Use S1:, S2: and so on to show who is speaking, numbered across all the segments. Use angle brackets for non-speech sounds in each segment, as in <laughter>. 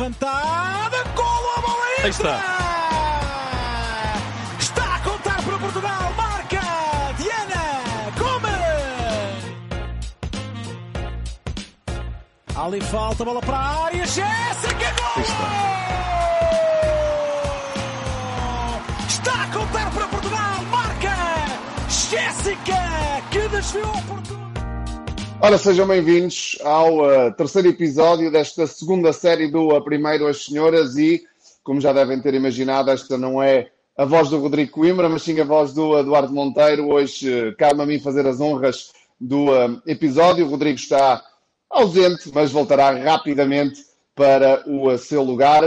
S1: levantada, golo a bola
S2: Aí está.
S1: Está a contar para Portugal, marca Diana Gomes. Ali falta, bola para a área, Jéssica, gol! Está a contar para Portugal, marca Jéssica, que desviou oportuno.
S3: Ora, sejam bem-vindos ao uh, terceiro episódio desta segunda série do A Primeiro as Senhoras e, como já devem ter imaginado, esta não é a voz do Rodrigo Coimbra, mas sim a voz do Eduardo Monteiro. Hoje uh, cabe a mim fazer as honras do uh, episódio. O Rodrigo está ausente, mas voltará rapidamente para o seu lugar.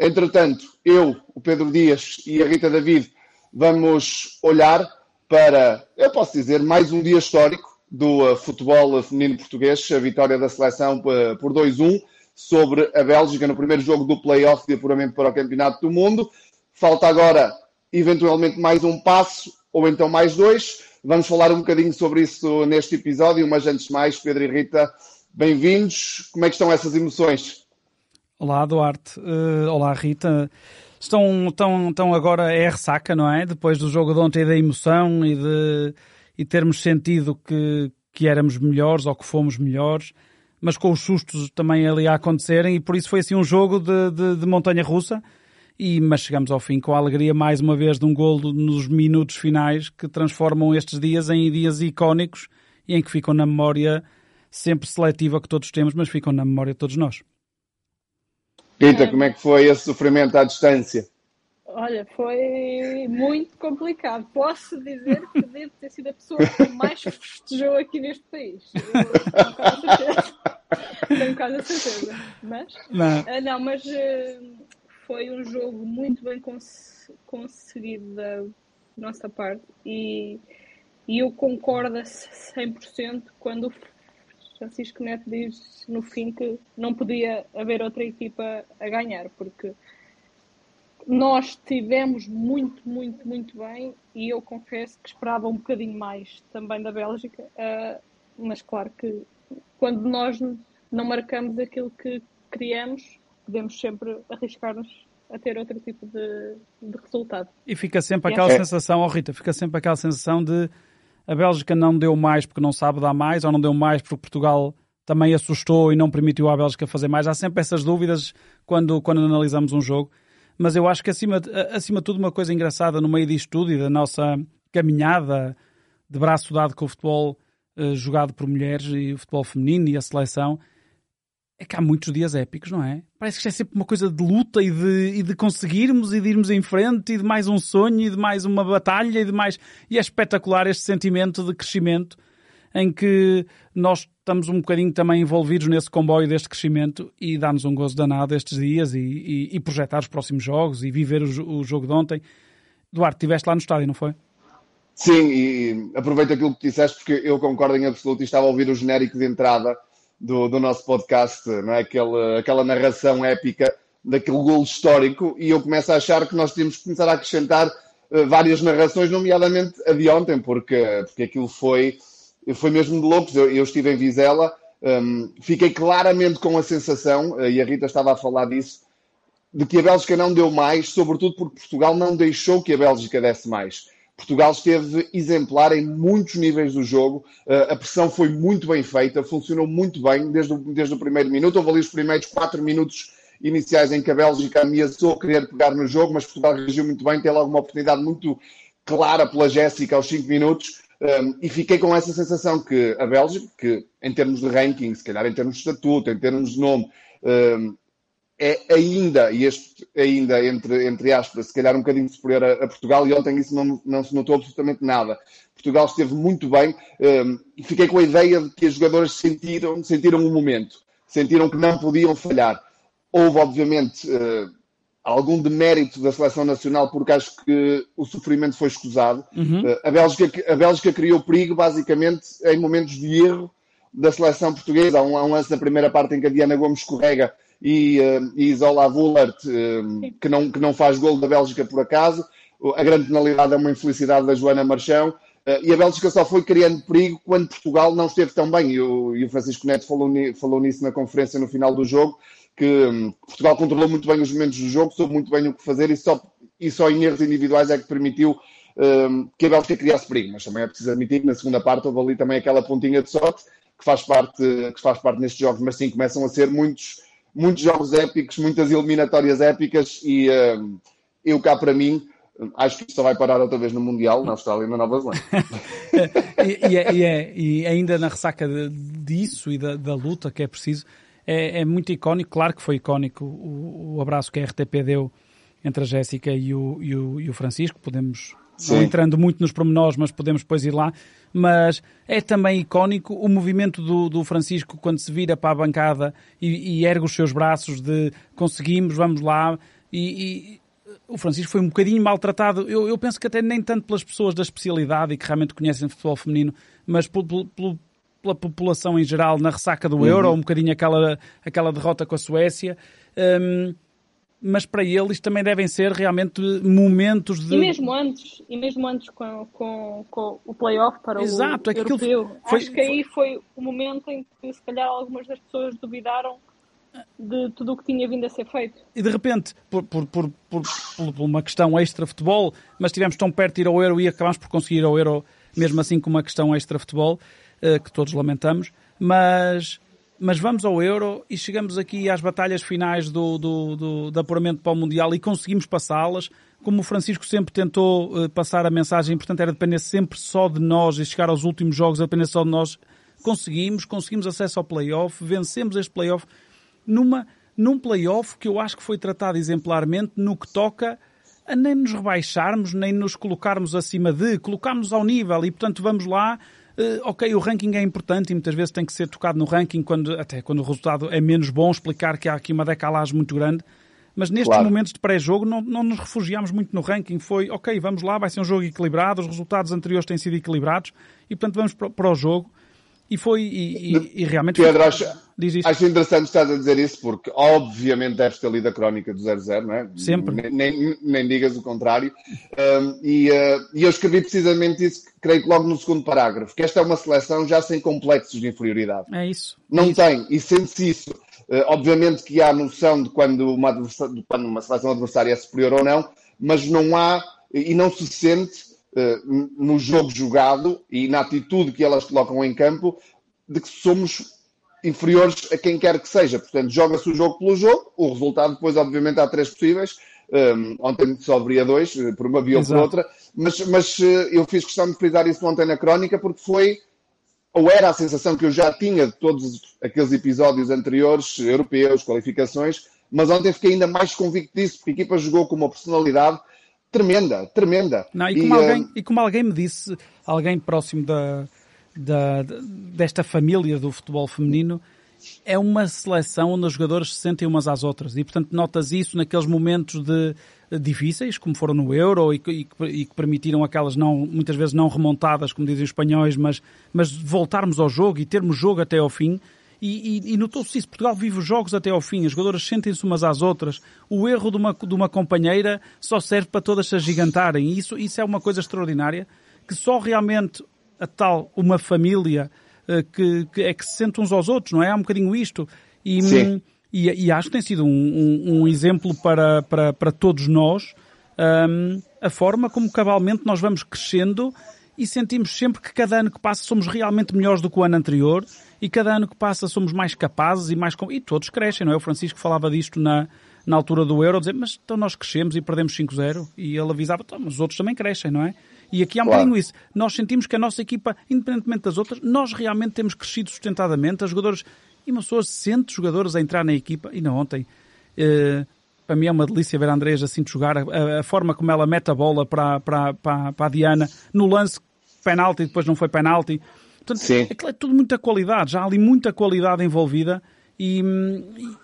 S3: Entretanto, eu, o Pedro Dias e a Rita David vamos olhar para, eu posso dizer, mais um dia histórico do uh, futebol feminino português, a vitória da seleção uh, por 2-1 sobre a Bélgica no primeiro jogo do play-off de apuramento para o Campeonato do Mundo. Falta agora, eventualmente, mais um passo ou então mais dois. Vamos falar um bocadinho sobre isso neste episódio, mas antes de mais, Pedro e Rita, bem-vindos. Como é que estão essas emoções?
S4: Olá, Duarte. Uh, olá, Rita. Estão, estão, estão agora, é ressaca, não é? Depois do jogo de ontem da emoção e de e termos sentido que, que éramos melhores ou que fomos melhores, mas com os sustos também ali a acontecerem, e por isso foi assim um jogo de, de, de montanha russa. E, mas chegamos ao fim com a alegria mais uma vez de um golo nos minutos finais que transformam estes dias em dias icónicos e em que ficam na memória sempre seletiva que todos temos, mas ficam na memória de todos nós.
S3: Rita, como é que foi esse sofrimento à distância?
S5: Olha, foi muito complicado. Posso dizer que devo ter sido a pessoa que mais festejou aqui neste país. Tenho quase a certeza. Mas,
S4: Não.
S5: uh, não, mas uh, foi um jogo muito bem cons conseguido da nossa parte e, e eu concordo a 100% quando o Francisco Neto diz no fim que não podia haver outra equipa a ganhar, porque nós tivemos muito, muito, muito bem e eu confesso que esperava um bocadinho mais também da Bélgica, uh, mas claro que quando nós não marcamos aquilo que queríamos, podemos sempre arriscar-nos a ter outro tipo de, de resultado.
S4: E fica sempre aquela
S3: É.
S4: sensação, oh Rita, fica sempre aquela sensação de a Bélgica não deu mais porque não sabe dar mais, ou não deu mais porque Portugal também assustou e não permitiu à Bélgica fazer mais. Há sempre essas dúvidas quando, quando analisamos um jogo. Mas eu acho que acima, acima de tudo uma coisa engraçada no meio disto tudo e da nossa caminhada de braço dado com o futebol eh, jogado por mulheres e o futebol feminino e a seleção é que há muitos dias épicos, não é? Parece que isto é sempre uma coisa de luta e de, e de conseguirmos e de irmos em frente e de mais um sonho e de mais uma batalha e de mais. E é espetacular este sentimento de crescimento em que nós estamos um bocadinho também envolvidos nesse comboio deste crescimento e dá-nos um gozo danado estes dias e, e- e projetar os próximos jogos e viver o, o jogo de ontem. Duarte, estiveste lá no estádio, não foi?
S3: Sim, e aproveito aquilo que disseste porque eu concordo em absoluto e estava a ouvir o genérico de entrada do, do nosso podcast, não é? Aquela, aquela narração épica daquele golo histórico e eu começo a achar que nós temos que começar a acrescentar eh, várias narrações, nomeadamente a de ontem, porque, porque aquilo foi, foi mesmo de loucos. Eu, eu estive em Vizela, hum, fiquei claramente com a sensação, eh, e a Rita estava a falar disso, de que a Bélgica não deu mais, sobretudo porque Portugal não deixou que a Bélgica desse mais. Portugal esteve exemplar em muitos níveis do jogo, uh, a pressão foi muito bem feita, funcionou muito bem desde o, desde o primeiro minuto. Houve ali os primeiros quatro minutos iniciais em que a Bélgica ameaçou querer pegar no jogo, mas Portugal reagiu muito bem, teve logo uma oportunidade muito clara pela Jéssica aos cinco minutos. Um, e fiquei com essa sensação que a Bélgica, que em termos de ranking, se calhar em termos de estatuto, em termos de nome, um, é ainda, e este ainda, entre, entre aspas, se calhar um bocadinho superior a, a Portugal, e ontem isso não, não se notou absolutamente nada. Portugal esteve muito bem um, e fiquei com a ideia de que as jogadoras sentiram, sentiram o momento, sentiram que não podiam falhar. Houve, obviamente, uh, algum demérito da seleção nacional, porque acho que o sofrimento foi escusado. Uhum. Uh, a, Bélgica, a Bélgica criou perigo, basicamente, em momentos de erro da seleção portuguesa. Há um, há um lance na primeira parte em que a Diana Gomes escorrega e, uh, e Isola Vullert, uh, que, não, que não faz gol da Bélgica por acaso. A grande penalidade é uma infelicidade da Joana Marchão. Uh, e a Bélgica só foi criando perigo quando Portugal não esteve tão bem. E o, e o Francisco Neto falou, falou, nisso na conferência no final do jogo, que um, Portugal controlou muito bem os momentos do jogo, soube muito bem o que fazer e só, e só em erros individuais é que permitiu um, que a Bélgica criasse perigo. Mas também é preciso admitir que na segunda parte houve ali também aquela pontinha de sorte que faz parte, que faz parte nestes jogos, mas sim, começam a ser muitos muitos jogos épicos, muitas eliminatórias épicas e uh, eu cá para mim acho que isto só vai parar outra vez no Mundial, na Austrália e na Nova Zelândia. <laughs>
S4: e, e, é, e, é, e, ainda na ressaca de, disso e da, da, luta que é preciso, é, é, muito icónico, claro que foi icónico o, o, abraço que a RTP deu entre a Jéssica e o, e o, e o Francisco, podemos Sim. não entrando muito nos pormenores, mas podemos depois ir lá. Mas é também icónico o movimento do, do Francisco quando se vira para a bancada e, e ergue os seus braços de conseguimos, vamos lá. E, e o Francisco foi um bocadinho maltratado. Eu, eu penso que até nem tanto pelas pessoas da especialidade e que realmente conhecem futebol feminino, mas pelo, pelo pela população em geral na ressaca do Euro, uhum. um bocadinho aquela, aquela derrota com a Suécia. Um, mas para eles também devem ser realmente momentos de.
S5: E mesmo antes, e mesmo antes com, com, com o playoff para
S4: Exato,
S5: o europeu. Foi, Acho que aí foi o momento em que se calhar algumas das pessoas duvidaram de tudo o que tinha vindo a ser feito.
S4: E de repente, por, por, por, por, por uma questão extra-futebol, mas estivemos tão perto de ir ao Euro e acabámos por conseguir ir ao Euro, mesmo assim com uma questão extra-futebol, que todos lamentamos, mas mas vamos ao Euro e chegamos aqui às batalhas finais do, do, do, do apuramento para o Mundial e conseguimos passá-las. Como o Francisco sempre tentou uh, passar a mensagem, portanto era depender sempre só de nós e chegar aos últimos jogos a depender só de nós, conseguimos, conseguimos acesso ao playoff, vencemos este playoff numa, num playoff que eu acho que foi tratado exemplarmente no que toca a nem nos rebaixarmos, nem nos colocarmos acima de, colocarmos ao nível e portanto vamos lá ok, o ranking é importante e muitas vezes tem que ser tocado no ranking, quando, até quando o resultado é menos bom, explicar que há aqui uma decalagem muito grande. Mas nestes claro. momentos de pré-jogo não, não nos refugiámos muito no ranking. Foi, ok, vamos lá, vai ser um jogo equilibrado, os resultados anteriores têm sido equilibrados e, portanto, vamos para, para o jogo. E foi, e, e, e realmente...
S3: Pedro, foi... acho, acho interessante estar a dizer isso, porque obviamente deves ter lido a crónica do 00, não é?
S4: Sempre.
S3: Nem, nem digas o contrário. Um, e, uh, e eu escrevi precisamente isso, creio que logo no segundo parágrafo, que esta é uma seleção já sem complexos de inferioridade.
S4: É isso.
S3: Não
S4: é isso.
S3: tem, e sente-se isso. Uh, obviamente que há noção de quando uma, de quando uma seleção adversária é superior ou não, mas não há, e não se sente eh, no jogo jogado e na atitude que elas colocam em campo, de que somos inferiores a quem quer que seja. Portanto, joga-se o jogo pelo jogo, o resultado depois, obviamente, há três possíveis. Um, ontem só haveria dois, eh, por uma via ou por outra, mas, mas eh, eu fiz questão de frisar isso ontem na crónica porque foi, ou era a sensação que eu já tinha de todos aqueles episódios anteriores, europeus, qualificações, mas ontem fiquei ainda mais convicto disso, porque a equipa jogou com uma personalidade tremenda, tremenda.
S4: Não, e, como e, alguém, uh... e como alguém me disse, alguém próximo da, da, desta família do futebol feminino, é uma seleção onde as jogadoras se sentem umas às outras e, portanto, notas isso naqueles momentos de, difíceis, como foram no Euro e, e, e, que permitiram aquelas não, muitas vezes não remontadas, como dizem os espanhóis, mas, mas voltarmos ao jogo e termos jogo até ao fim e, e, e notou-se isso. Portugal vive os jogos até ao fim, as jogadoras sentem-se umas às outras. O erro de uma, de uma companheira só serve para todas se agigantarem. Isso, isso é uma coisa extraordinária que só realmente a tal, uma família uh, que, que, é que se sente uns aos outros, não é? Há um bocadinho isto. E,
S3: Sim.
S4: E, e, acho que tem sido um, um, um exemplo para, para, para todos nós um, a forma como cabalmente nós vamos crescendo e sentimos sempre que cada ano que passa somos realmente melhores do que o ano anterior e cada ano que passa somos mais capazes e mais... E todos crescem, não é? O Francisco falava disto na, na altura do Euro, dizer, mas então nós crescemos e perdemos 5-0 e ele avisava, então, mas os outros também crescem, não é? E aqui há um claro. bocadinho isso. Nós sentimos que a nossa equipa, independentemente das outras, nós realmente temos crescido sustentadamente. As jogadoras, e uma pessoa sente jogadores a entrar na equipa, e não ontem, Uh, para mim é uma delícia ver a Andreas assim de jogar, a, a, forma como ela mete a bola para, para, para, para a Diana, no lance penalti, depois não foi penalti. Portanto, Sim. aquilo é tudo muita qualidade, já há ali muita qualidade envolvida e,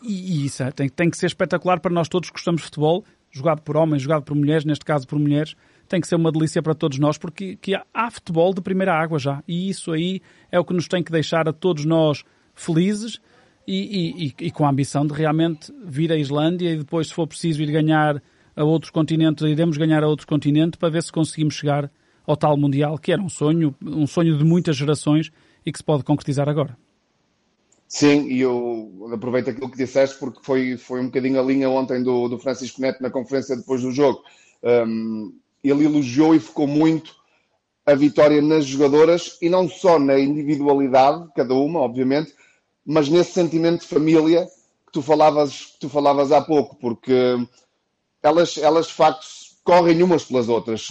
S4: e, e isso é, tem, tem que ser espetacular para nós todos que gostamos de futebol, jogado por homens, jogado por mulheres, neste caso por mulheres, tem que ser uma delícia para todos nós, porque que há, futebol de primeira água já, e isso aí é o que nos tem que deixar a todos nós felizes e, e, e, com a ambição de realmente vir à Islândia e depois, se for preciso, ir ganhar a outros continentes, iremos ganhar a outros continentes para ver se conseguimos chegar ao tal Mundial, que era um sonho, um sonho de muitas gerações e que se pode concretizar agora.
S3: Sim, e eu aproveito aquilo que disseste porque foi, foi um bocadinho a linha ontem do, do Francisco Neto na conferência depois do jogo. Um, ele elogiou e focou muito a vitória nas jogadoras e não só na individualidade, cada uma, obviamente, mas nesse sentimento de família que tu falavas, que tu falavas há pouco, porque elas, elas de facto correm umas pelas outras.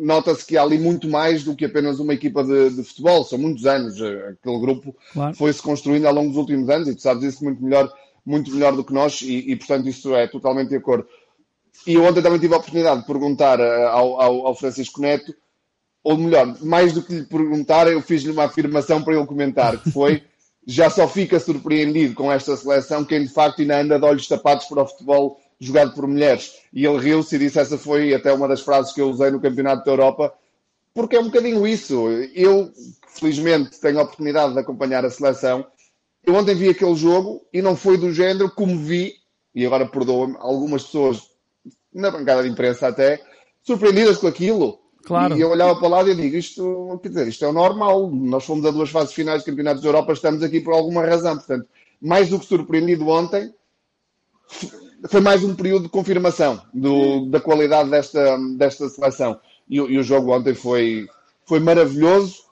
S3: Nota-se que há ali muito mais do que apenas uma equipa de, de futebol. São muitos anos. Aquele grupo claro. foi-se construindo ao longo dos últimos anos e tu sabes isso muito melhor, muito melhor do que nós e, e portanto, isso é totalmente de acordo. E eu ontem também tive a oportunidade de perguntar eh, ao, ao, ao Francisco Neto, ou melhor, mais do que lhe perguntar, eu fiz-lhe uma afirmação para ele comentar, que foi <laughs> já só fica surpreendido com esta seleção quem de facto ainda anda de olhos tapados para o futebol jogado por mulheres. E ele riu-se e disse: essa foi até uma das frases que eu usei no Campeonato da Europa, porque é um bocadinho isso. Eu, felizmente, tenho a oportunidade de acompanhar a seleção. Eu ontem vi aquele jogo e não foi do género como vi, e agora perdoa-me, algumas pessoas na bancada de imprensa até, surpreendidas com aquilo. Claro. E eu olhava para o lado e digo, isto, quer dizer, isto é o normal. Nós fomos a duas fases finais de campeonatos da Europa, estamos aqui por alguma razão. Portanto, mais do que surpreendido ontem, foi mais um período de confirmação do, da qualidade desta, desta seleção. E, e, o jogo ontem foi, foi maravilhoso,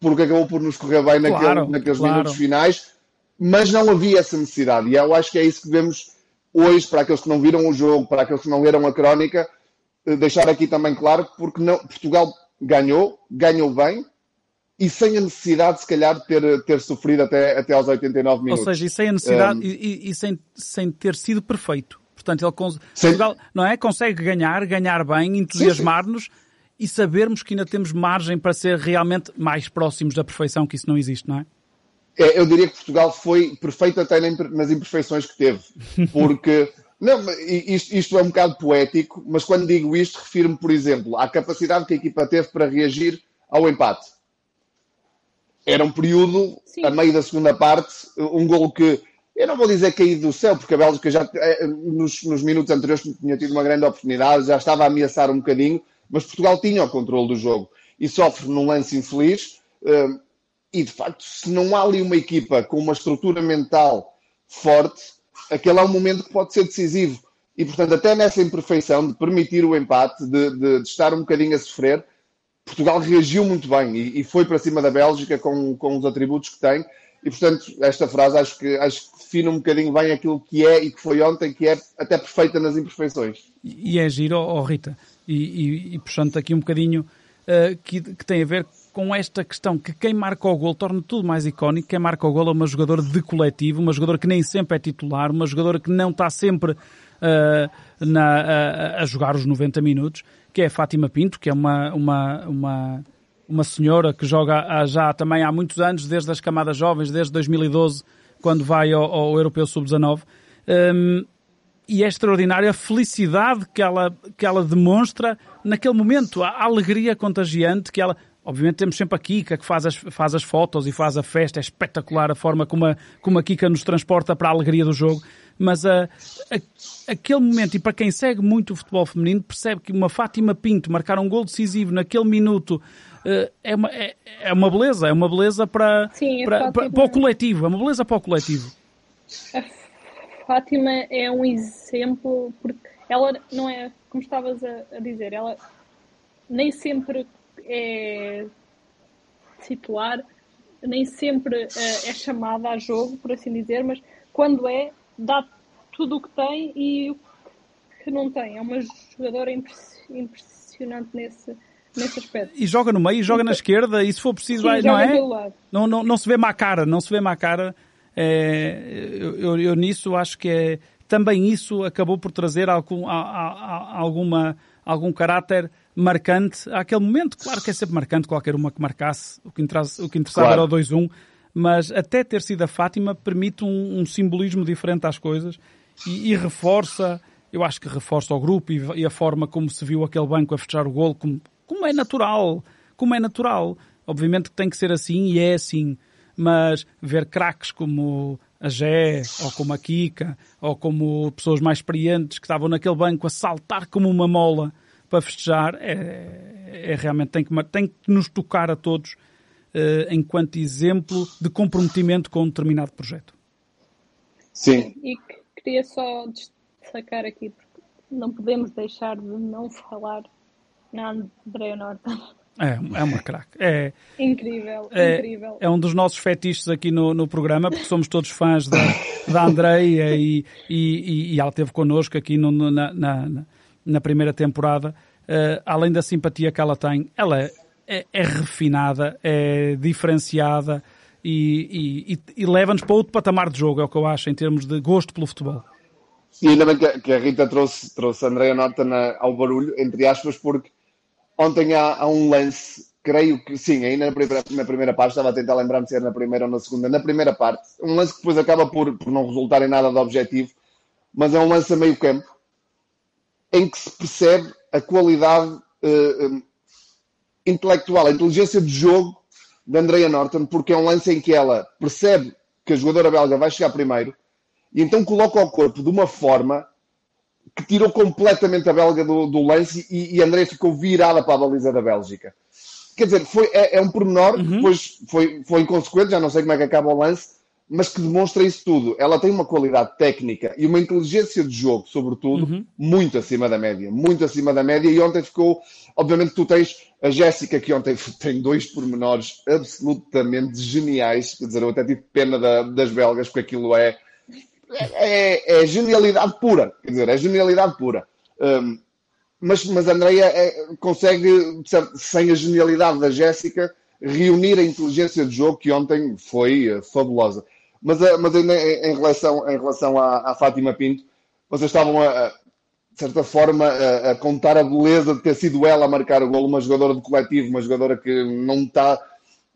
S3: porque acabou por nos correr bem naquele, claro, naqueles claro. minutos finais, mas não havia essa necessidade. E eu acho que é isso que devemos hoje, para aqueles que não viram o jogo, para aqueles que não leram a crónica, eh, deixar aqui também claro, porque não, Portugal ganhou, ganhou bem, e sem a necessidade, se calhar, de ter, ter sofrido até, até aos 89 minutos.
S4: Ou seja, e sem a necessidade, um, e, e, sem, sem ter sido perfeito. Portanto, ele Portugal, não é? consegue ganhar, ganhar bem, entusiasmar-nos e sabermos que ainda temos margem para ser realmente mais próximos da perfeição, que isso não existe, não é?
S3: É eu diria que Portugal foi perfeito até nas imperfeições que teve. <laughs> Porque não, isto, isto, é um bocado poético, mas quando digo isto, refiro-me, por exemplo, à capacidade que a equipa teve para reagir ao empate. Era um período, Sim. a meio da segunda parte, um golo que eu não vou dizer caído do céu, porque a Bélgica já eh, nos, nos, minutos anteriores tinha tido uma grande oportunidade, já estava a ameaçar um bocadinho, mas Portugal tinha o controle do jogo e sofre num lance infeliz. Eh, e de facto, se não há ali uma equipa com uma estrutura mental forte, aquele é um momento que pode ser decisivo. E, portanto, até nessa imperfeição de permitir o empate, de, de, de estar um bocadinho a sofrer, Portugal reagiu muito bem e, e, foi para cima da Bélgica com, com os atributos que tem. E, portanto, esta frase acho que, acho que define um bocadinho bem aquilo que é e que foi ontem, que é até perfeita nas imperfeições.
S4: E é giro, oh, Rita, e, e, e puxando aqui um bocadinho, uh, que, que tem a ver com esta questão que quem marca o gol torna tudo mais icónico. Quem marca o gol é uma jogadora de coletivo, uma jogadora que nem sempre é titular, uma jogadora que não está sempre uh, na, uh, a jogar os 90 minutos, que é a Fátima Pinto, que é uma, uma, uma, uma senhora que joga já também há muitos anos, desde as camadas jovens, desde 2012, quando vai ao, ao Europeu Sub-19. Um, e é extraordinária a felicidade que ela, que ela demonstra naquele momento, a alegria contagiante que ela. Obviamente temos sempre a Kika que faz as, faz as fotos e faz a festa, é espetacular a forma como a, como a Kika nos transporta para a alegria do jogo, mas a, a, aquele momento, e para quem segue muito o futebol feminino, percebe que uma Fátima Pinto marcar um gol decisivo naquele minuto uh, é, uma, é, é, uma beleza, é uma beleza para, Sim, para, para, para, o coletivo, é uma beleza para o coletivo.
S5: A Fátima é um exemplo, porque ela não é, como estavas a, a dizer, ela nem sempre é titular, nem sempre uh, é chamada a jogo, por assim dizer, mas quando é, dá tudo o que tem e o que não tem. É uma jogadora impressionante nesse, nesse aspecto.
S4: E joga no meio, joga na esquerda, e se for preciso, Sim, vai, não é? Não, não, não se vê má cara, não se vê má cara. É, eu, eu, eu, nisso acho que é, também isso acabou por trazer algum, a, a, a, alguma, algum caráter marcante àquele momento. Claro que é sempre marcante qualquer uma que marcasse, o que, interessa, o que interessava claro. era o 2-1, mas até ter sido a Fátima permite um, um simbolismo diferente às coisas e, e, reforça, eu acho que reforça o grupo e, e, a forma como se viu aquele banco a fechar o golo, como, como é natural, como é natural. Obviamente que tem que ser assim e é assim, mas ver craques como a Gé, ou como a Kika, ou como pessoas mais experientes que estavam naquele banco a saltar como uma mola para festejar, é, é realmente tem que, tem que nos tocar a todos uh, enquanto exemplo de comprometimento com um determinado projeto.
S3: Sim.
S5: E queria só destacar aqui, porque não podemos deixar de não falar na Andrea Norton.
S4: É, é uma craque. É,
S5: incrível,
S4: é,
S5: incrível.
S4: É um dos nossos fetiches aqui no, no programa, porque somos todos fãs da, da Andreia e, e, e ela esteve connosco aqui no, na, na, na, primeira temporada. Uh, além da simpatia que ela tem, ela é, é, refinada, é diferenciada e, e, e leva-nos para outro patamar de jogo, é o que eu acho, em termos de gosto pelo futebol.
S3: E ainda bem que, a Rita trouxe, trouxe a Andrea Norton ao barulho, entre aspas, porque ontem há, há, um lance, creio que sim, ainda na primeira, na primeira parte, estava a tentar lembrar-me se era na primeira ou na segunda, na primeira parte, um lance que depois acaba por, por não resultar em nada de objetivo, mas é um lance a meio campo, em que se percebe a qualidade uh, intelectual, a inteligência de jogo de Andrea Norton, porque é um lance em que ela percebe que a jogadora belga vai chegar primeiro e então coloca o corpo de uma forma que tirou completamente a belga do, do lance e, e André ficou virada para a baliza da Bélgica. Quer dizer, foi, é, é um pormenor, uhum. depois foi, foi inconsequente, já não sei como é que acaba o lance, mas que demonstra isso tudo. Ela tem uma qualidade técnica e uma inteligência de jogo, sobretudo, uhum. muito acima da média. Muito acima da média. E ontem ficou. Obviamente, tu tens a Jéssica, que ontem <laughs> tem dois pormenores absolutamente geniais. Quer dizer, eu até tive pena da, das belgas, porque aquilo é é, é, genialidade pura. Quer dizer, é genialidade pura. Um, mas, mas a Andrea é, consegue, sem a genialidade da Jéssica, reunir a inteligência de jogo que ontem foi uh, fabulosa. Mas, uh, mas ainda em, relação, em relação à, à Fátima Pinto, vocês estavam a, de certa forma, a, a, contar a beleza de ter sido ela a marcar o gol, uma jogadora de coletivo, uma jogadora que não está,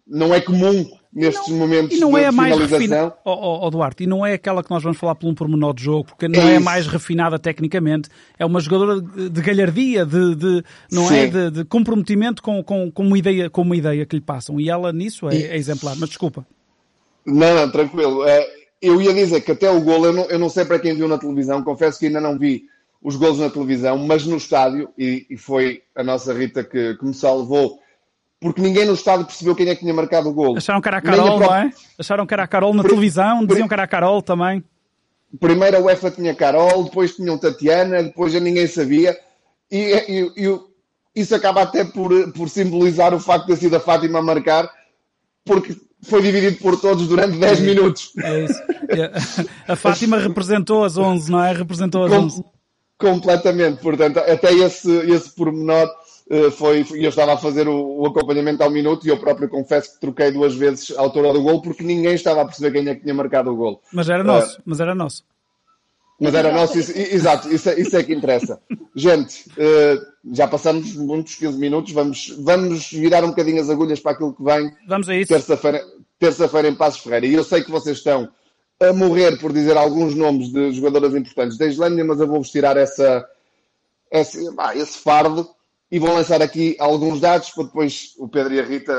S3: não é comum nestes
S4: não,
S3: momentos
S4: e não
S3: de
S4: é a
S3: mais
S4: refinada, oh, oh, Duarte, e não é aquela que nós vamos falar por um pormenor de jogo, porque não é, é a mais refinada tecnicamente, é uma jogadora de, galhardia, de, de não é, Sim. é, de, de, comprometimento com, com, com, uma ideia, com uma ideia que lhe passam, e ela nisso é, e... é exemplar, mas desculpa.
S3: Não, não, tranquilo. É, eu ia dizer que até o gol, eu não, eu não sei para quem viu na televisão, confesso que ainda não vi os gols na televisão, mas no estádio, e, e foi a nossa Rita que, que me salvou porque ninguém no estádio percebeu quem é que tinha marcado o golo.
S4: Acharam que era a Carol, não é? Acharam que era a Carol na televisão, diziam que era a Carol também.
S3: Primeiro a UEFA tinha Carol, depois tinham Tatiana, depois já ninguém sabia. E, e, e, isso acaba até por, por simbolizar o facto de ter sido a Fátima a marcar, porque foi dividido por todos durante 10 é, minutos.
S4: É isso. A Fátima representou as 11, não é? Representou as Com, 11.
S3: Completamente. Portanto, até esse, esse pormenor eh, foi, eu estava a fazer o, o, acompanhamento ao minuto e eu próprio confesso que troquei duas vezes a altura do gol porque ninguém estava a perceber quem é que tinha marcado o gol.
S4: Mas era nosso, uh, mas era nosso.
S3: Mas era nosso, isso, exato, isso é, isso é que interessa. Gente, uh, já passamos muitos 15 minutos, vamos, vamos virar um bocadinho as agulhas para aquilo que vem.
S4: Vamos a isso.
S3: Terça-feira terça em Passos Ferreira. E eu sei que vocês estão a morrer por dizer alguns nomes de jogadoras importantes da Islândia, mas eu vou-vos tirar essa, esse, ah, esse fardo e vou lançar aqui alguns dados para depois o Pedro e a Rita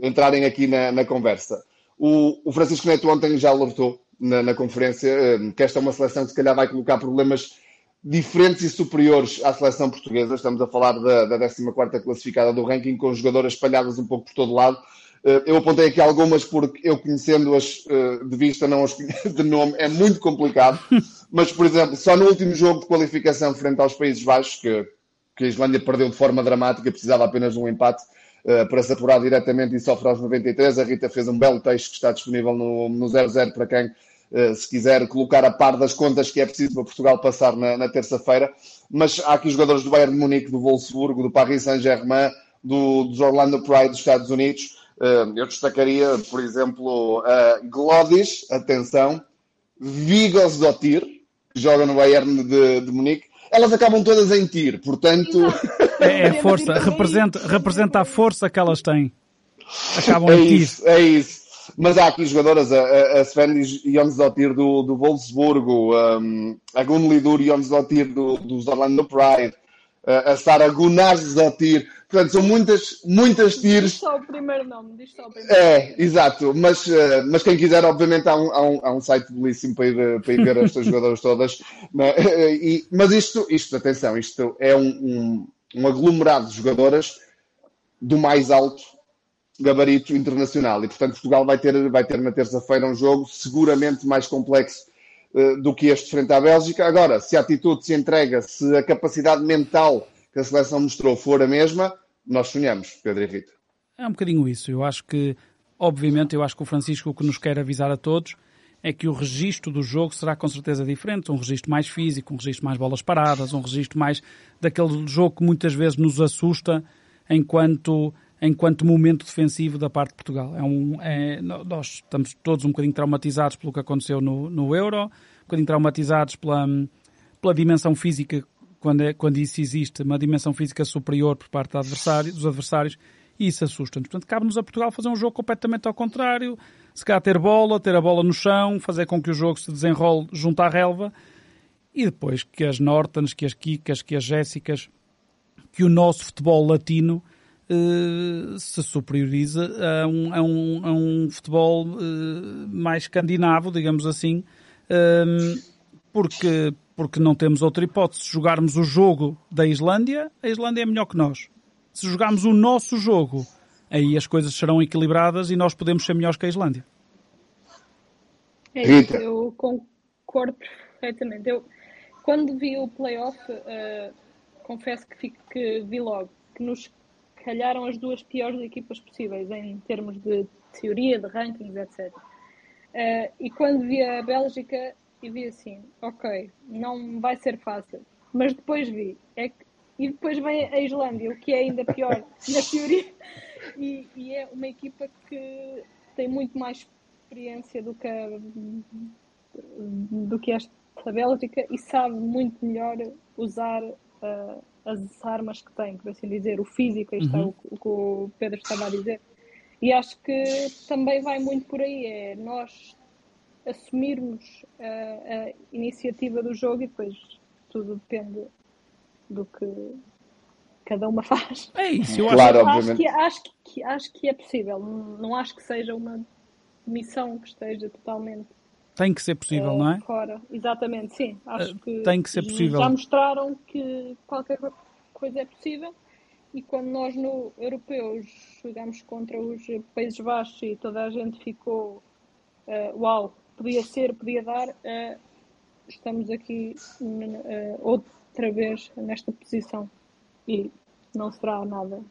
S3: entrarem aqui na, na conversa. O, o, Francisco Neto ontem já alertou na, na, conferência eh, que esta é uma seleção que se calhar vai colocar problemas diferentes e superiores à seleção portuguesa. Estamos a falar da, da 14 classificada do ranking, com jogadoras espalhadas um pouco por todo lado. Eh, eu apontei aqui algumas porque eu conhecendo-as eh, de vista, não as <laughs> de nome, é muito complicado. Mas, por exemplo, só no último jogo de qualificação frente aos Países Baixos, que que a Islândia perdeu de forma dramática, precisava apenas de um empate para se apurar diretamente e sofre aos 93. A Rita fez um belo texto que está disponível no, no 00 para quem, se quiser, colocar a par das contas que é preciso para Portugal passar na, na terça-feira. Mas há aqui jogadores do Bayern de Munique, do Wolfsburgo, do Paris Saint-Germain, do, dos Orlando Pride dos Estados Unidos. Uh, eu destacaria, por exemplo, uh, Glodis, atenção, Vigos Dotir, que joga no Bayern de, de Munique, elas acabam todas em tiro, portanto. <laughs>
S4: É, é força, representa, representa a força que elas têm. Acabam
S3: é
S4: em tiro.
S3: isso, é isso. Mas há aqui jogadoras, a, a Sven Jonsdottir do, do Wolfsburgo, um, a Gunlidur Jonsdottir do, dos Orlando Pride, a Sara Gunnarsdottir. Portanto, são muitas, muitas tiros.
S5: Diz só o primeiro nome, diz só o primeiro
S3: É, exato. Mas, uh, mas quem quiser, obviamente, há um, há um, há um site belíssimo para ir, para ir ver estas jogadoras todas. <laughs> Né? E, mas isto, isto, atenção, isto é um, um, um aglomerado de jogadoras do mais alto gabarito internacional. E, portanto, Portugal vai ter, vai ter na terça-feira um jogo seguramente mais complexo uh, do que este frente à Bélgica. Agora, se a atitude se entrega, se a capacidade mental que a seleção mostrou for a mesma, nós sonhamos, Pedro e Rita.
S4: É um bocadinho isso. Eu acho que, obviamente, eu acho que o Francisco o que nos quer avisar a todos é que o registro do jogo será com certeza diferente, um registro mais físico, um registro mais bolas paradas, um registro mais daquele jogo que muitas vezes nos assusta enquanto enquanto momento defensivo da parte de Portugal. É um, é, nós estamos todos um bocadinho traumatizados pelo que aconteceu no, no Euro, um bocadinho traumatizados pela, pela dimensão física, quando, é, quando isso existe, uma dimensão física superior por parte adversário, dos adversários, e isso assusta-nos. Portanto, cabe-nos a Portugal fazer um jogo completamente ao contrário, se calhar ter bola, ter a bola no chão, fazer com que o jogo se desenrole junto à relva, e depois que as Nortons, que as Kikas, que as Jéssicas, que o nosso futebol latino Uh, se superioriza a um, a um, a um futebol uh, mais escandinavo, digamos assim, uh, porque, porque não temos outra hipótese. Se jogarmos o jogo da Islândia, a Islândia é melhor que nós. Se jogarmos o nosso jogo, aí as coisas serão equilibradas e nós podemos ser melhores que a Islândia.
S5: É isso, eu concordo perfeitamente. Eu, quando vi o playoff, confesso que, fico, que vi logo que nos calharam as duas piores equipas possíveis em termos de teoria, de rankings, etc. Uh, e quando vi a Bélgica, eu vi assim, ok, não vai ser fácil. Mas depois vi, é que, e depois vem a Islândia, o que é ainda pior <laughs> na teoria, e, e, é uma equipa que tem muito mais experiência do que a, do que esta Bélgica e sabe muito melhor usar uh, as armas que tem, por assim dizer, o físico, está uhum. o, o que o Pedro estava a dizer. E acho que também vai muito por aí, é nós assumirmos a, a iniciativa do jogo e depois tudo depende do que cada uma <laughs> faz.
S4: É isso, eu
S3: claro,
S5: acho, acho, que, acho, que, acho que é possível, não acho que seja uma missão que esteja totalmente
S4: tem que ser possível,
S5: é,
S4: não é?
S5: Fora, exatamente, sim. Acho que
S4: tem que ser possível.
S5: Já mostraram que qualquer coisa é possível e quando nós no europeus jogamos contra os Países Baixos e toda a gente ficou uh, uau, podia ser, podia dar, uh, estamos aqui uh, outra vez nesta posição e não será nada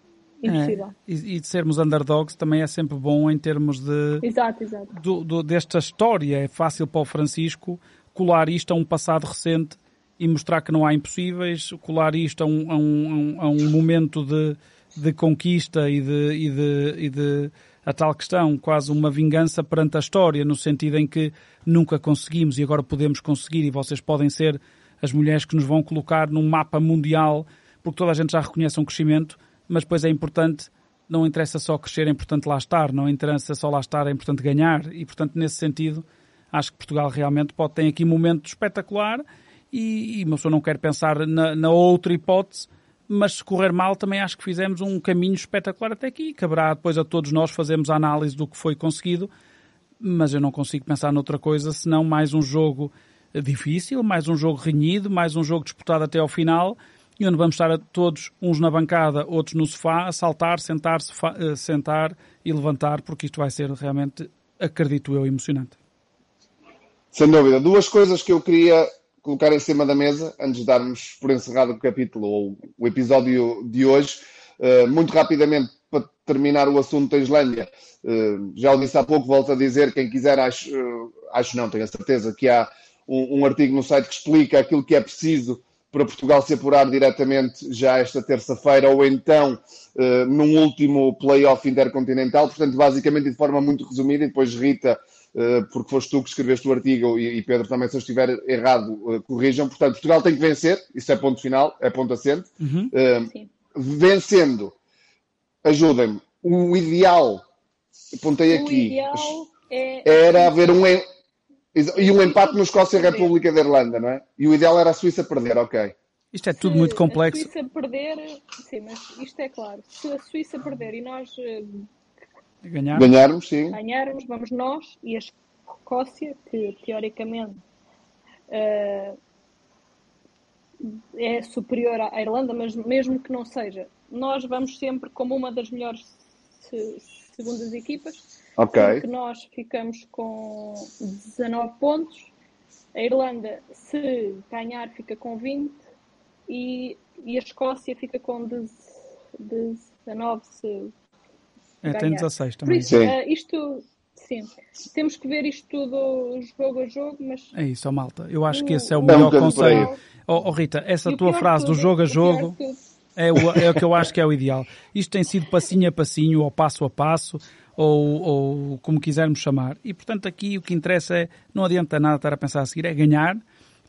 S5: impossível. É,
S4: e, e, de sermos underdogs também é sempre bom em termos de
S5: exato, exato.
S4: Do, do, desta história. É fácil para o Francisco colar isto a um passado recente e mostrar que não há impossíveis, colar isto a um, a um, a um momento de, de conquista e de, e, de, e de a tal questão, quase uma vingança perante a história, no sentido em que nunca conseguimos e agora podemos conseguir e vocês podem ser as mulheres que nos vão colocar num mapa mundial, porque toda a gente já reconhece um crescimento, mas depois é importante, não interessa só crescer, é importante lá estar, não interessa só lá estar, é importante ganhar e, portanto, nesse sentido, acho que Portugal realmente pode ter aqui um momento espetacular e, e uma pessoa não quer pensar na, na outra hipótese, mas se correr mal também acho que fizemos um caminho espetacular até aqui. Caberá depois a todos nós fazermos a análise do que foi conseguido, mas eu não consigo pensar noutra coisa senão mais um jogo difícil, mais um jogo renhido, mais um jogo disputado até ao final e onde vamos estar todos, uns na bancada, outros no sofá, a saltar, sentar, sofá, uh, sentar e levantar, porque isto vai ser realmente, acredito eu, emocionante.
S3: Sem dúvida. Duas coisas que eu queria colocar em cima da mesa, antes de darmos por encerrado o capítulo ou o episódio de hoje. Uh, muito rapidamente, para terminar o assunto da Islândia, uh, já o disse há pouco, volto a dizer, quem quiser, acho, acho não, tenho a certeza que há um, um artigo no site que explica aquilo que é preciso para Portugal se apurar diretamente já esta terça-feira, ou então uh, num último play-off intercontinental. Portanto, basicamente, de forma muito resumida, e depois Rita, uh, porque foste tu que escreveste o artigo, e, e Pedro também, se eu estiver errado, uh, corrijam. Portanto, Portugal tem que vencer, isso é ponto final, é ponto assente.
S4: Uhum.
S3: vencendo, ajudem-me, o ideal, apontei
S5: O
S3: aqui,
S5: ideal é.
S3: era haver um. E um empate no Escócia e República da Irlanda, não é? E o ideal era a Suíça perder, ok.
S4: Isto é tudo muito
S5: Se
S4: complexo.
S5: A Suíça perder, sim, mas isto é claro. Se a Suíça perder e nós eh,
S4: Ganhar.
S3: Ganharmos, sim.
S5: ganharmos, vamos nós e a Escócia, que teoricamente eh, é superior à Irlanda, mas mesmo que não seja, nós vamos sempre como uma das melhores se- segundas equipas,
S3: Ok.
S5: porque nós ficamos com 19 pontos, a Irlanda, se ganhar, fica com 20 e, e a Escócia fica com 10 19 se
S4: É, tem
S5: ganhar.
S4: 16
S5: Por
S4: também.
S5: isso,
S3: Sim.
S5: eh, isto, sim, temos que ver isto tudo jogo a jogo, mas
S4: É isso, ó, malta. Eu acho que esse é o melhor
S3: por
S4: conselho. Ó ó, Rita, essa
S5: E
S4: tua frase
S5: de
S4: do
S5: tudo,
S4: jogo a jogo
S5: tudo,
S4: é o, é o que eu acho que é o ideal. Isto tem sido passinho a passinho, ou passo a passo, ou, ou como quisermos chamar. E, portanto, aqui o que interessa é, não adianta nada estar a pensar a seguir, é ganhar,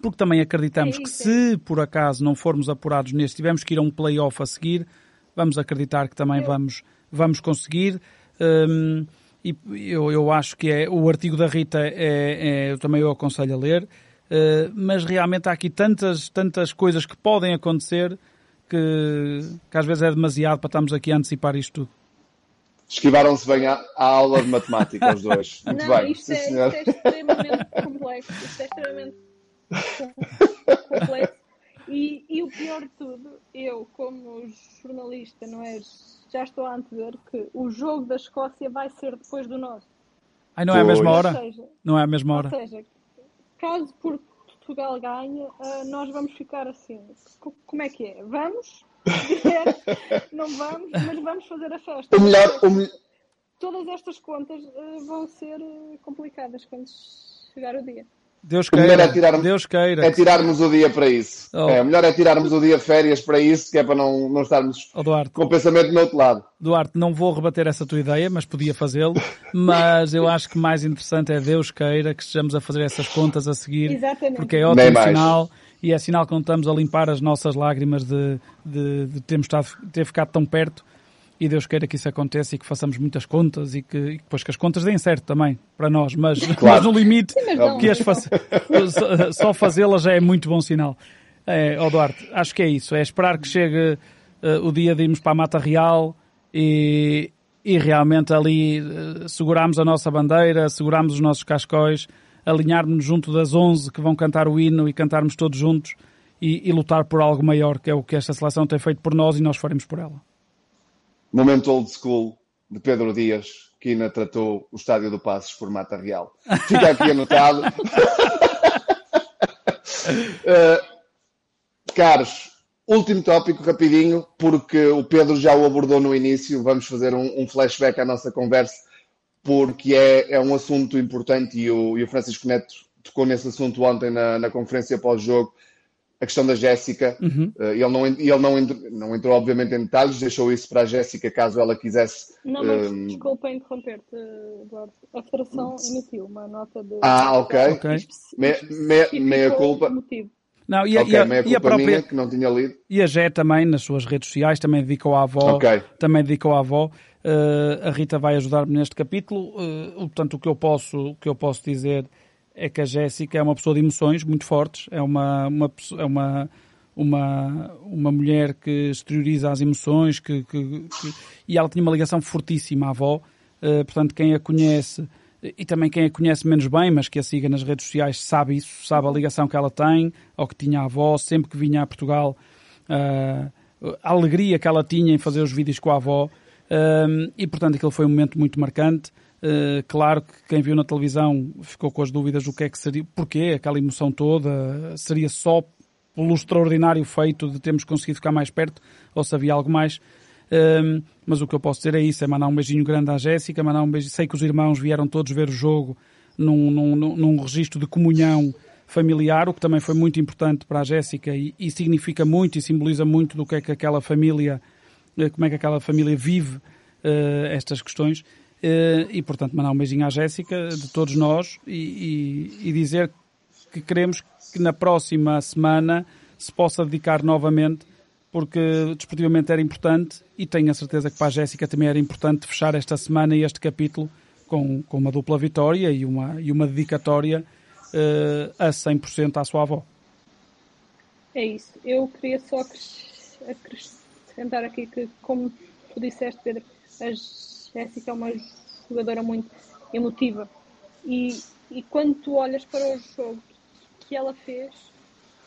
S4: porque também acreditamos
S5: É
S4: que se por acaso não formos apurados neste, tivermos que ir a um play-off a seguir, vamos acreditar que também vamos, vamos conseguir. Hum, e eu, eu acho que é o artigo da Rita é, é- eu também eu aconselho a ler, eh, mas realmente há aqui tantas, tantas coisas que podem acontecer que, que às vezes é demasiado para estarmos aqui a antecipar isto tudo.
S3: Esquivaram-se bem à, à aula de matemática, os dois. <laughs> Muito
S5: Não,
S3: bem.
S5: isto
S3: Sim,
S5: é, isto é extremamente complexo. Isto é extremamente complexo. E, e o pior de tudo, eu, como jornalista, não é? Já estou a antever que o jogo da Escócia vai ser depois do nosso.
S4: Ai, não é a mesma hora?
S5: Seja,
S4: Não é a mesma hora.
S5: ou seja caso Portugal ganhe, ah, nós vamos ficar assim. Co- Como é que é? Vamos? <laughs> não vamos, mas vamos fazer a festa.
S3: O melhor, o me-
S5: Todas estas contas ah, vão ser ah, complicadas quando chegar o dia.
S4: Deus
S3: melhor
S4: queira.
S3: é tirar-
S4: Deus queira.
S3: é tirarmos o dia para isso.
S4: Oh.
S3: É, o melhor é tirarmos o dia de férias para isso, que é para não, não estarmos
S4: Oh, Duarte,
S3: com o pensamento no outro lado.
S4: Duarte, não vou rebater essa tua ideia, mas podia fazê-lo. Mas eu acho que mais interessante é Deus queira que estejamos a fazer essas contas a seguir.
S5: Exatamente.
S4: Porque é ótimo
S3: mais.
S4: E é sinal que não estamos a limpar as nossas lágrimas de, de, de termos estado, ter ficado tão perto. E Deus queira que isso aconteça e que façamos muitas contas e que e depois que as contas deem certo também para nós, mas, <laughs> mas no limite
S5: mas
S4: que as faça- só- só fazê-las já é muito bom sinal. É, ó Duarte, acho que é isso, é esperar que chegue eh, o dia de irmos para a Mata Real e, e realmente ali eh, segurarmos a nossa bandeira, segurarmos os nossos cascóis, alinharmos junto das 11 que vão cantar o hino e cantarmos todos juntos e, e lutar por algo maior, que é o que esta seleção tem feito por nós e nós faremos por ela.
S3: Momento old school de Pedro Dias, que ainda tratou o estádio do Passos por Mata Real. Fica aqui anotado. Uh, <laughs> caros, último tópico, rapidinho, porque o Pedro já o abordou no início. Vamos fazer um, um flashback à nossa conversa, porque é, é um assunto importante e o, e o Francisco Neto tocou nesse assunto ontem na, na conferência pós-jogo. A questão da Jéssica,
S4: Uhum.
S3: Uh, ele, não, ele não, entrou, não entrou, obviamente, em detalhes, deixou isso para a Jéssica caso ela quisesse.
S5: Não, mas
S3: um,
S5: desculpa interromper-te, Eduardo. A Federação emitiu uma nota de.
S3: Ah, ok.
S4: Ok.
S3: Me- me- meia culpa.
S5: Motivo.
S4: Não, e, a-
S3: ok,
S4: e a, e a própria,
S3: minha, que não tinha lido.
S4: E a Gé também, nas suas redes sociais, também dedicou à avó.
S3: Ok.
S4: Também dedicou à avó. Eh, a Rita vai ajudar-me neste capítulo. Eh, portanto, o que eu posso, o que eu posso dizer é que a Jéssica é uma pessoa de emoções muito fortes. É uma, uma, é uma, uma, uma mulher que exterioriza as emoções que, que- que- e ela tinha uma ligação fortíssima à avó. Eh, portanto, quem a conhece e também quem a conhece menos bem, mas que a siga nas redes sociais, sabe isso, sabe a ligação que ela tem, ou que tinha à avó, sempre que vinha a Portugal, ah, a alegria que ela tinha em fazer os vídeos com a avó. E portanto aquele foi um momento muito marcante. Uh, claro que quem viu na televisão ficou com as dúvidas do que é que seria, porquê aquela emoção toda, seria só pelo extraordinário feito de termos conseguido ficar mais perto ou se havia algo mais. Um, mas o que eu posso dizer é isso, é mandar um beijinho grande à Jéssica, mandar um beijo. Sei que os irmãos vieram todos ver o jogo num, num, num, registro de comunhão familiar, o que também foi muito importante para a Jéssica e, e, significa muito e simboliza muito do que é que aquela família, como é que aquela família vive uh, estas questões. Uh, e, portanto, mandar um beijinho à Jéssica, de todos nós, e, e, e dizer que queremos que na próxima semana se possa dedicar novamente porque desportivamente era importante e tenho a certeza que para a Jéssica também era importante fechar esta semana e este capítulo com, com uma dupla vitória e uma, e uma dedicatória uh, a 100% à sua avó.
S5: É isso. Eu queria só acrescentar aqui que, como tu disseste, Pedro, a Jéssica é uma jogadora muito emotiva e, e quando tu olhas para o jogo que ela fez,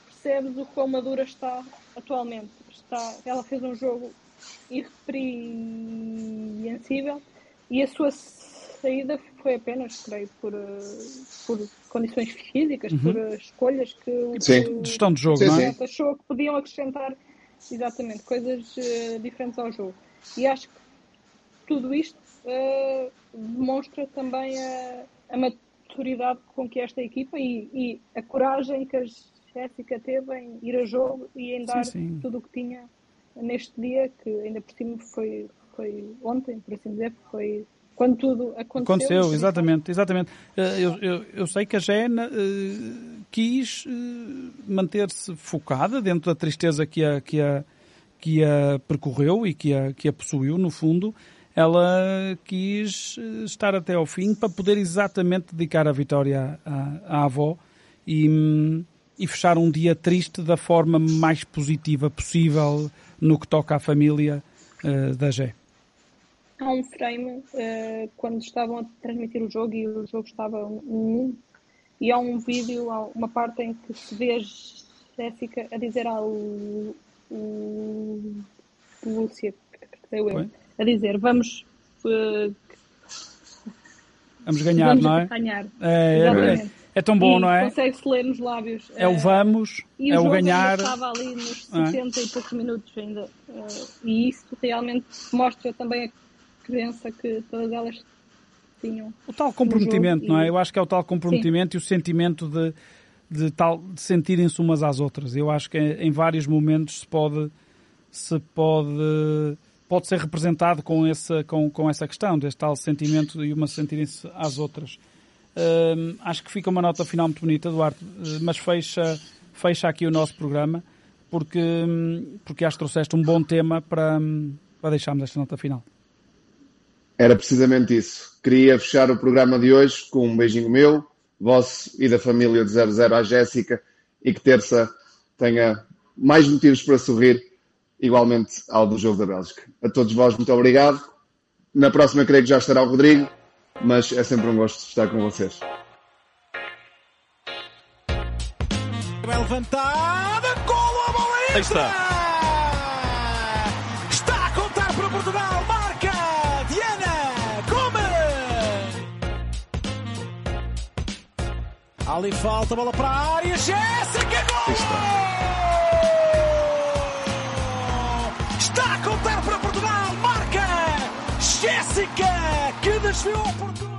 S5: percebes o quão madura está atualmente está, ela fez um jogo irrepreensível e a sua saída foi apenas, creio, por, eh, por condições físicas, uhum. por escolhas que o
S4: gestão de jogo, sim, não é?
S5: achou que podiam acrescentar exatamente coisas uh, diferentes ao jogo. E acho que tudo isto uh, demonstra também a, a, maturidade com que esta equipa e, e a coragem que as Jéssica teve em ir a jogo e em dar sim, sim. tudo o que tinha neste dia, que ainda por cima foi, foi ontem, por assim dizer, foi quando tudo aconteceu.
S4: Aconteceu, exatamente, exatamente. Eh, eu, eu, eu sei que a uh, quis uh, manter-se focada dentro da tristeza que a, que a, que a percorreu e que a, que a possuiu, no fundo. Ela quis estar até ao fim para poder exatamente dedicar a vitória à, à avó e, hum, e fechar um dia triste da forma mais positiva possível no que toca à família uh, da Gé.
S5: Há um frame uh, quando estavam a transmitir o jogo e o jogo estava um, e há um vídeo, há uma parte em que se vê a Jéssica a dizer ao Lúcia, creio eu, a dizer vamos uh,
S4: vamos ganhar,
S5: vamos
S4: não é?
S5: Ganhar.
S4: É, é, é. É tão bom,
S5: e
S4: não é?
S5: Consegue-se ler nos lábios.
S4: É o vamos,
S5: e
S4: é
S5: o,
S4: o ganhar.
S5: estava ali nos 60 é? e poucos minutos ainda. E isso realmente mostra também a crença que todas elas tinham.
S4: O tal comprometimento, não é? Eu acho que é o tal comprometimento Sim. e o sentimento de, de, tal, de sentirem-se umas às outras. Eu acho que em vários momentos se pode, se pode, pode ser representado com essa, com, com essa questão, deste tal sentimento e uma sentirem-se às outras. Uh, acho que fica uma nota final muito bonita, Duarte, mas fecha, fecha aqui o nosso programa, porque, um, porque acho que trouxeste um bom tema para, para deixarmos esta nota final.
S3: Era precisamente isso. Queria fechar o programa de hoje com um beijinho meu, vosso e da família de 00 à Jéssica, e que terça tenha mais motivos para sorrir, igualmente ao do Jogo da Bélgica. A todos vós, muito obrigado. Na próxima, creio que já estará o Rodrigo mas é sempre um gosto estar com vocês.
S1: Bem levantada, golo a bola
S4: Aí está.
S1: Ali falta, bola para a área, Jéssica, gol! Está. está a contar para Portugal, marca Jéssica! que desviou Portugal.